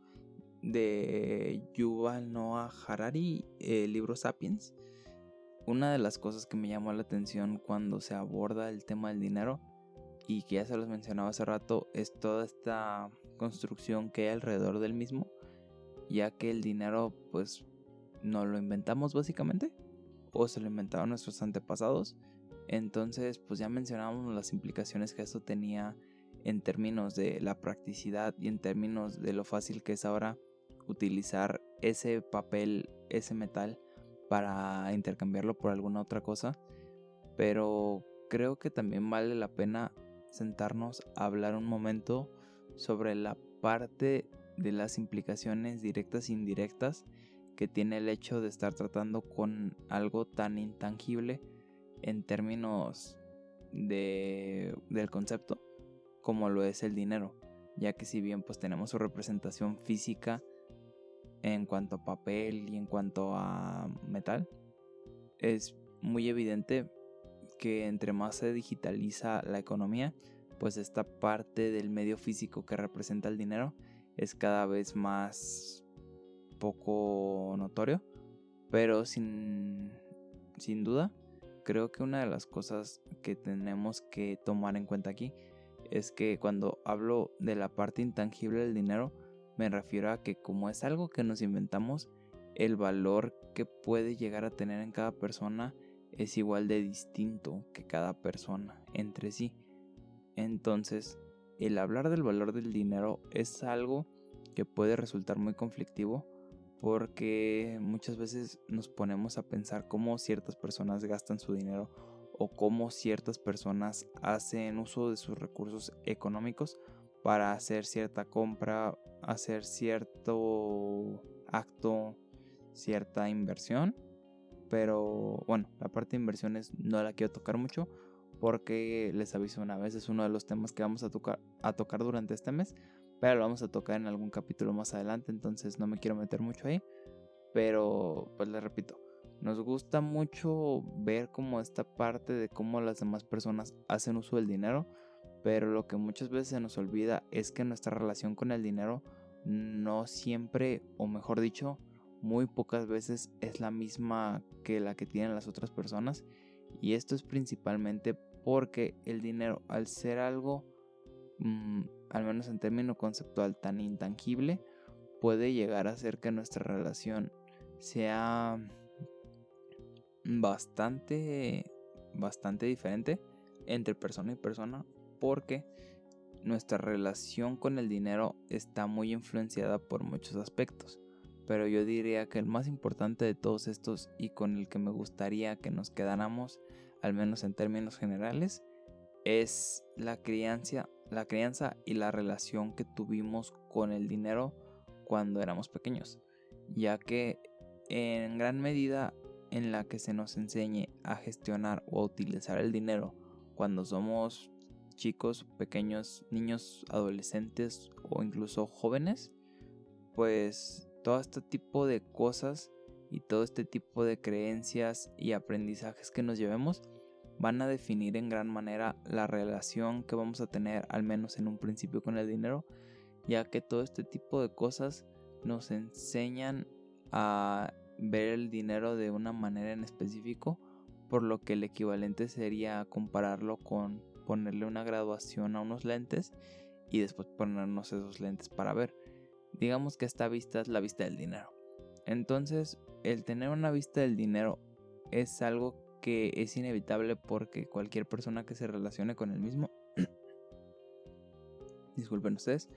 de Yuval Noah Harari, el libro Sapiens, una de las cosas que me llamó la atención cuando se aborda el tema del dinero y que ya se los mencionaba hace rato es toda esta construcción que hay alrededor del mismo, ya que el dinero pues no lo inventamos básicamente o se lo inventaron nuestros antepasados. Entonces, pues ya mencionábamos las implicaciones que esto tenía en términos de la practicidad y en términos de lo fácil que es ahora utilizar ese papel, ese metal para intercambiarlo por alguna otra cosa. Pero creo que también vale la pena sentarnos a hablar un momento sobre la parte de las implicaciones directas e indirectas que tiene el hecho de estar tratando con algo tan intangible en términos de, del concepto como lo es el dinero, ya que si bien pues tenemos su representación física en cuanto a papel y en cuanto a metal, es muy evidente que entre más se digitaliza la economía, pues esta parte del medio físico que representa el dinero es cada vez más poco notorio, pero sin, sin duda creo que una de las cosas que tenemos que tomar en cuenta aquí es que cuando hablo de la parte intangible del dinero, me refiero a que como es algo que nos inventamos, el valor que puede llegar a tener en cada persona es igual de distinto que cada persona entre sí. Entonces, el hablar del valor del dinero es algo que puede resultar muy conflictivo porque muchas veces nos ponemos a pensar cómo ciertas personas gastan su dinero o cómo ciertas personas hacen uso de sus recursos económicos para hacer cierta compra, hacer cierto acto, cierta inversión. Pero bueno, la parte de inversiones no la quiero tocar mucho porque les aviso una vez, es uno de los temas que vamos a tocar, a tocar durante este mes, pero lo vamos a tocar en algún capítulo más adelante, entonces no me quiero meter mucho ahí. Pero pues les repito, nos gusta mucho ver como esta parte de cómo las demás personas hacen uso del dinero, pero lo que muchas veces se nos olvida es que nuestra relación con el dinero no siempre, o mejor dicho, muy pocas veces es la misma que la que tienen las otras personas. Y esto es principalmente porque el dinero, al ser algo, mm, al menos en término conceptual, tan intangible, puede llegar a hacer que nuestra relación sea bastante, bastante diferente entre persona y persona porque nuestra relación con el dinero está muy influenciada por muchos aspectos. Pero yo diría que el más importante de todos estos y con el que me gustaría que nos quedáramos, al menos en términos generales, es la crianza, la crianza y la relación que tuvimos con el dinero cuando éramos pequeños, ya que en gran medida en la que se nos enseñe a gestionar o utilizar el dinero cuando somos chicos, pequeños, niños, adolescentes o incluso jóvenes, pues todo este tipo de cosas y todo este tipo de creencias y aprendizajes que nos llevemos van a definir en gran manera la relación que vamos a tener al menos en un principio con el dinero, ya que todo este tipo de cosas nos enseñan a ver el dinero de una manera en específico, por lo que el equivalente sería compararlo con ponerle una graduación a unos lentes y después ponernos esos lentes para ver. Digamos que esta vista es la vista del dinero. Entonces, el tener una vista del dinero es algo que es inevitable porque cualquier persona que se relacione con el mismo, disculpen ustedes,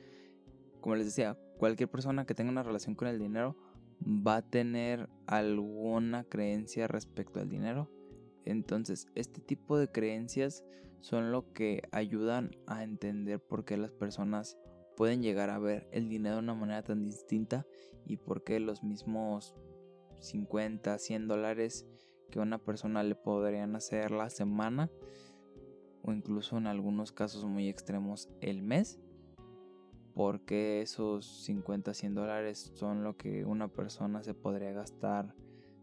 como les decía, cualquier persona que tenga una relación con el dinero va a tener alguna creencia respecto al dinero. Entonces, este tipo de creencias son lo que ayudan a entender por qué las personas pueden llegar a ver el dinero de una manera tan distinta y por qué los mismos 50, 100 dólares que una persona le podrían hacer la semana o incluso en algunos casos muy extremos el mes porque esos 50, 100 dólares son lo que una persona se podría gastar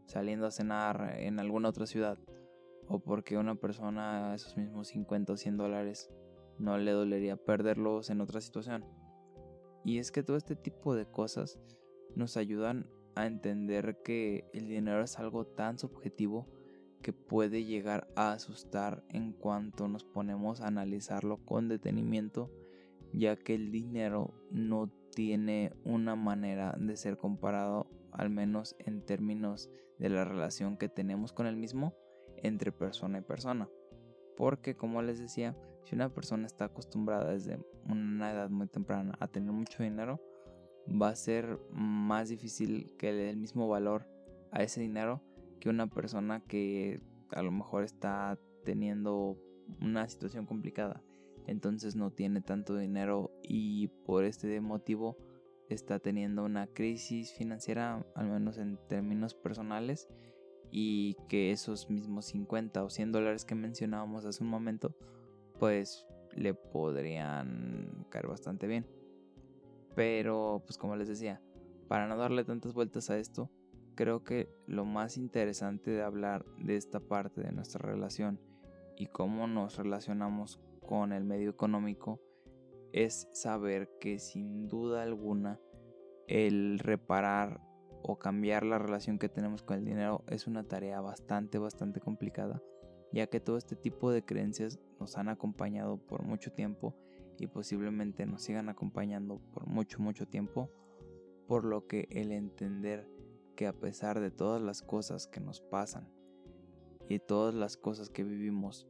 saliendo a cenar en alguna otra ciudad. O porque una persona esos mismos 50 o 100 dólares no le dolería perderlos en otra situación. Y es que todo este tipo de cosas nos ayudan a entender que el dinero es algo tan subjetivo que puede llegar a asustar en cuanto nos ponemos a analizarlo con detenimiento ya que el dinero no tiene una manera de ser comparado, al menos en términos de la relación que tenemos con el mismo entre persona y persona. Porque como les decía, si una persona está acostumbrada desde una edad muy temprana a tener mucho dinero, va a ser más difícil que le dé el mismo valor a ese dinero que una persona que a lo mejor está teniendo una situación complicada entonces no tiene tanto dinero y por este motivo está teniendo una crisis financiera, al menos en términos personales, y que esos mismos 50 o 100 dólares que mencionábamos hace un momento, pues le podrían caer bastante bien. Pero, pues como les decía, para no darle tantas vueltas a esto, creo que lo más interesante de hablar de esta parte de nuestra relación y cómo nos relacionamos con el medio económico es saber que sin duda alguna el reparar o cambiar la relación que tenemos con el dinero es una tarea bastante bastante complicada ya que todo este tipo de creencias nos han acompañado por mucho tiempo y posiblemente nos sigan acompañando por mucho mucho tiempo por lo que el entender que a pesar de todas las cosas que nos pasan y todas las cosas que vivimos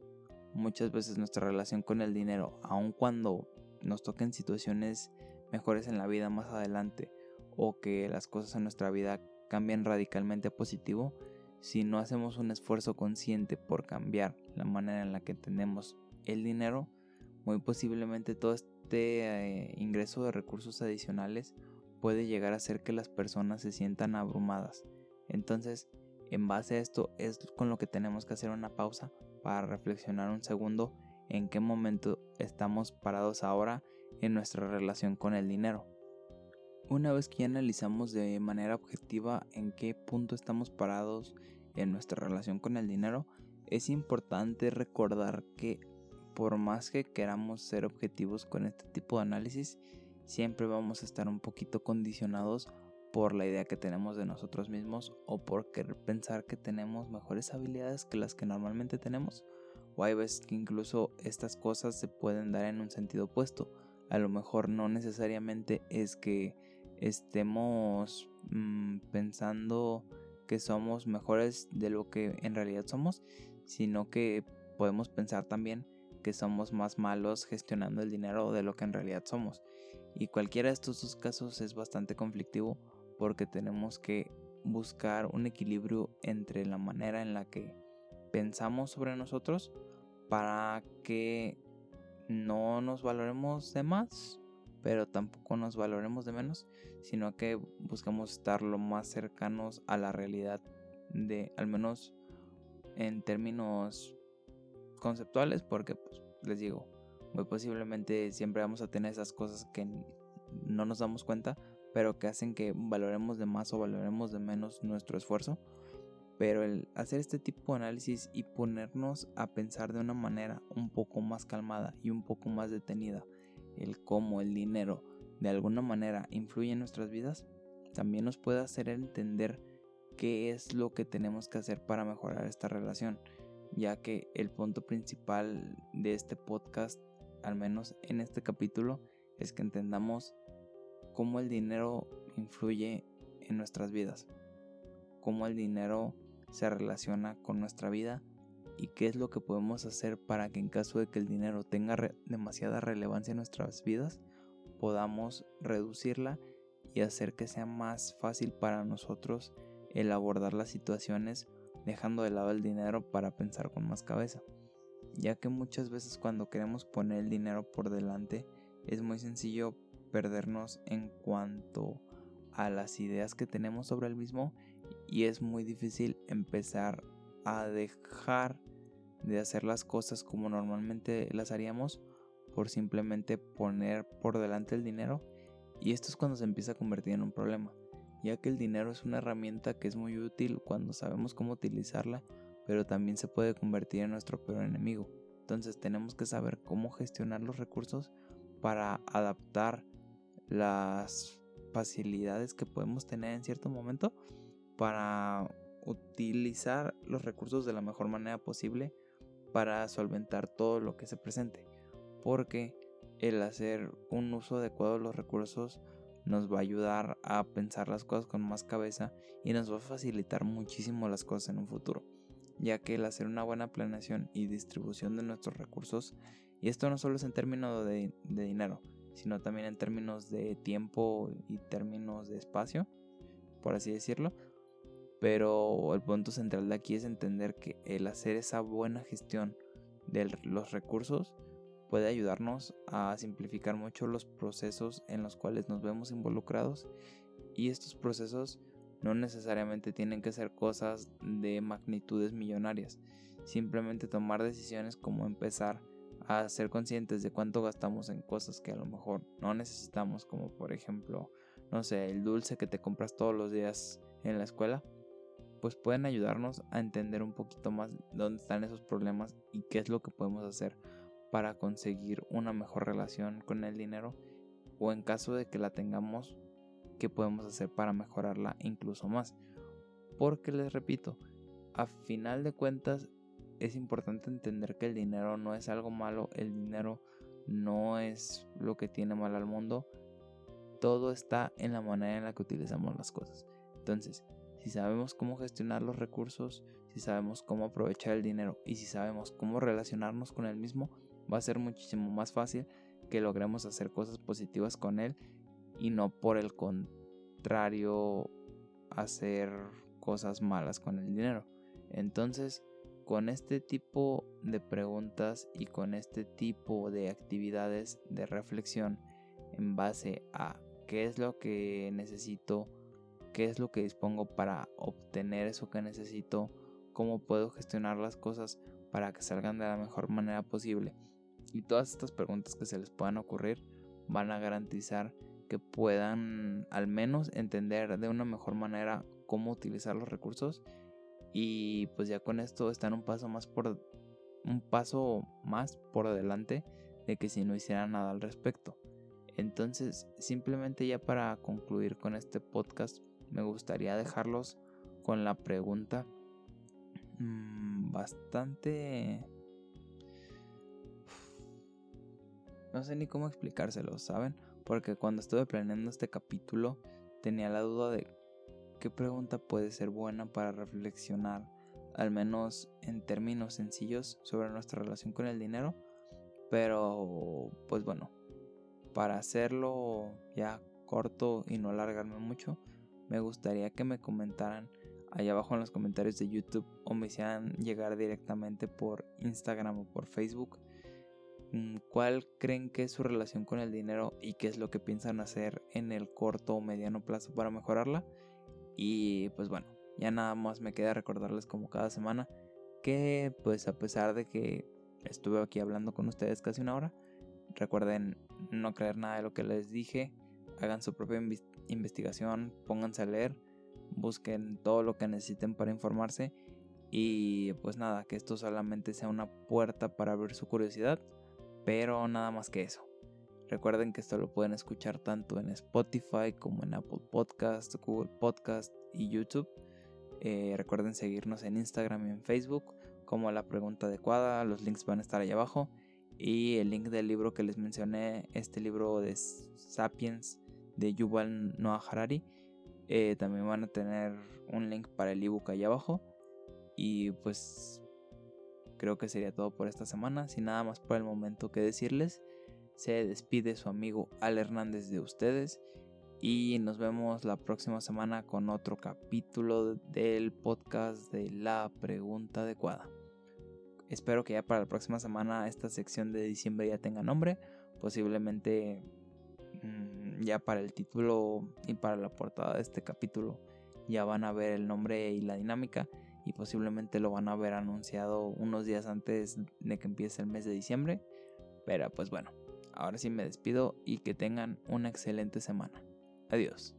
muchas veces nuestra relación con el dinero aun cuando nos toquen situaciones mejores en la vida más adelante o que las cosas en nuestra vida cambien radicalmente a positivo, si no hacemos un esfuerzo consciente por cambiar la manera en la que tenemos el dinero, muy posiblemente todo este eh, ingreso de recursos adicionales puede llegar a hacer que las personas se sientan abrumadas. Entonces, en base a esto es con lo que tenemos que hacer una pausa para reflexionar un segundo en qué momento estamos parados ahora en nuestra relación con el dinero. Una vez que ya analizamos de manera objetiva en qué punto estamos parados en nuestra relación con el dinero, es importante recordar que por más que queramos ser objetivos con este tipo de análisis, siempre vamos a estar un poquito condicionados por la idea que tenemos de nosotros mismos o por querer pensar que tenemos mejores habilidades que las que normalmente tenemos. O hay veces que incluso estas cosas se pueden dar en un sentido opuesto. A lo mejor no necesariamente es que estemos mm, pensando que somos mejores de lo que en realidad somos, sino que podemos pensar también que somos más malos gestionando el dinero de lo que en realidad somos. Y cualquiera de estos dos casos es bastante conflictivo porque tenemos que buscar un equilibrio entre la manera en la que pensamos sobre nosotros para que no nos valoremos de más pero tampoco nos valoremos de menos, sino que buscamos estar lo más cercanos a la realidad de, al menos en términos conceptuales, porque pues, les digo, muy posiblemente siempre vamos a tener esas cosas que no nos damos cuenta, pero que hacen que valoremos de más o valoremos de menos nuestro esfuerzo. Pero el hacer este tipo de análisis y ponernos a pensar de una manera un poco más calmada y un poco más detenida el cómo el dinero de alguna manera influye en nuestras vidas, también nos puede hacer entender qué es lo que tenemos que hacer para mejorar esta relación, ya que el punto principal de este podcast, al menos en este capítulo, es que entendamos cómo el dinero influye en nuestras vidas, cómo el dinero se relaciona con nuestra vida y qué es lo que podemos hacer para que en caso de que el dinero tenga demasiada relevancia en nuestras vidas, podamos reducirla y hacer que sea más fácil para nosotros el abordar las situaciones dejando de lado el dinero para pensar con más cabeza. Ya que muchas veces cuando queremos poner el dinero por delante es muy sencillo perdernos en cuanto a las ideas que tenemos sobre el mismo y es muy difícil empezar a dejar de hacer las cosas como normalmente las haríamos por simplemente poner por delante el dinero y esto es cuando se empieza a convertir en un problema, ya que el dinero es una herramienta que es muy útil cuando sabemos cómo utilizarla, pero también se puede convertir en nuestro peor enemigo. Entonces tenemos que saber cómo gestionar los recursos para adaptar las facilidades que podemos tener en cierto momento para utilizar los recursos de la mejor manera posible para solventar todo lo que se presente. Porque el hacer un uso adecuado de los recursos nos va a ayudar a pensar las cosas con más cabeza y nos va a facilitar muchísimo las cosas en un futuro. Ya que el hacer una buena planeación y distribución de nuestros recursos, y esto no solo es en términos de, de dinero, sino también en términos de tiempo y términos de espacio, por así decirlo, pero el punto central de aquí es entender que el hacer esa buena gestión de los recursos puede ayudarnos a simplificar mucho los procesos en los cuales nos vemos involucrados. Y estos procesos no necesariamente tienen que ser cosas de magnitudes millonarias, simplemente tomar decisiones como empezar a ser conscientes de cuánto gastamos en cosas que a lo mejor no necesitamos, como por ejemplo, no sé, el dulce que te compras todos los días en la escuela, pues pueden ayudarnos a entender un poquito más dónde están esos problemas y qué es lo que podemos hacer para conseguir una mejor relación con el dinero o en caso de que la tengamos, qué podemos hacer para mejorarla incluso más. Porque les repito, a final de cuentas es importante entender que el dinero no es algo malo, el dinero no es lo que tiene mal al mundo, todo está en la manera en la que utilizamos las cosas. Entonces, si sabemos cómo gestionar los recursos, si sabemos cómo aprovechar el dinero y si sabemos cómo relacionarnos con el mismo, va a ser muchísimo más fácil que logremos hacer cosas positivas con él y no por el contrario hacer cosas malas con el dinero. Entonces, con este tipo de preguntas y con este tipo de actividades de reflexión en base a qué es lo que necesito, qué es lo que dispongo para obtener eso que necesito, cómo puedo gestionar las cosas para que salgan de la mejor manera posible y todas estas preguntas que se les puedan ocurrir van a garantizar que puedan al menos entender de una mejor manera cómo utilizar los recursos y pues ya con esto están un paso más por un paso más por adelante de que si no hicieran nada al respecto. Entonces, simplemente ya para concluir con este podcast, me gustaría dejarlos con la pregunta mmm, bastante No sé ni cómo explicárselo, ¿saben? Porque cuando estuve planeando este capítulo tenía la duda de qué pregunta puede ser buena para reflexionar, al menos en términos sencillos, sobre nuestra relación con el dinero. Pero, pues bueno, para hacerlo ya corto y no alargarme mucho, me gustaría que me comentaran allá abajo en los comentarios de YouTube o me hicieran llegar directamente por Instagram o por Facebook cuál creen que es su relación con el dinero y qué es lo que piensan hacer en el corto o mediano plazo para mejorarla. Y pues bueno, ya nada más me queda recordarles como cada semana que pues a pesar de que estuve aquí hablando con ustedes casi una hora, recuerden no creer nada de lo que les dije, hagan su propia investigación, pónganse a leer, busquen todo lo que necesiten para informarse y pues nada, que esto solamente sea una puerta para abrir su curiosidad pero nada más que eso. Recuerden que esto lo pueden escuchar tanto en Spotify como en Apple Podcast, Google Podcast y YouTube. Eh, recuerden seguirnos en Instagram y en Facebook como la pregunta adecuada. Los links van a estar ahí abajo. Y el link del libro que les mencioné, este libro de Sapiens de Yuval Noah Harari, eh, también van a tener un link para el ebook ahí abajo. Y pues creo que sería todo por esta semana. Sin nada más por el momento que decirles, se despide su amigo Al Hernández de ustedes. Y nos vemos la próxima semana con otro capítulo del podcast de la pregunta adecuada. Espero que ya para la próxima semana esta sección de diciembre ya tenga nombre. Posiblemente mm, ya para el título y para la portada de este capítulo ya van a ver el nombre y la dinámica y posiblemente lo van a ver anunciado unos días antes de que empiece el mes de diciembre. Pero pues bueno, ahora sí me despido y que tengan una excelente semana. Adiós.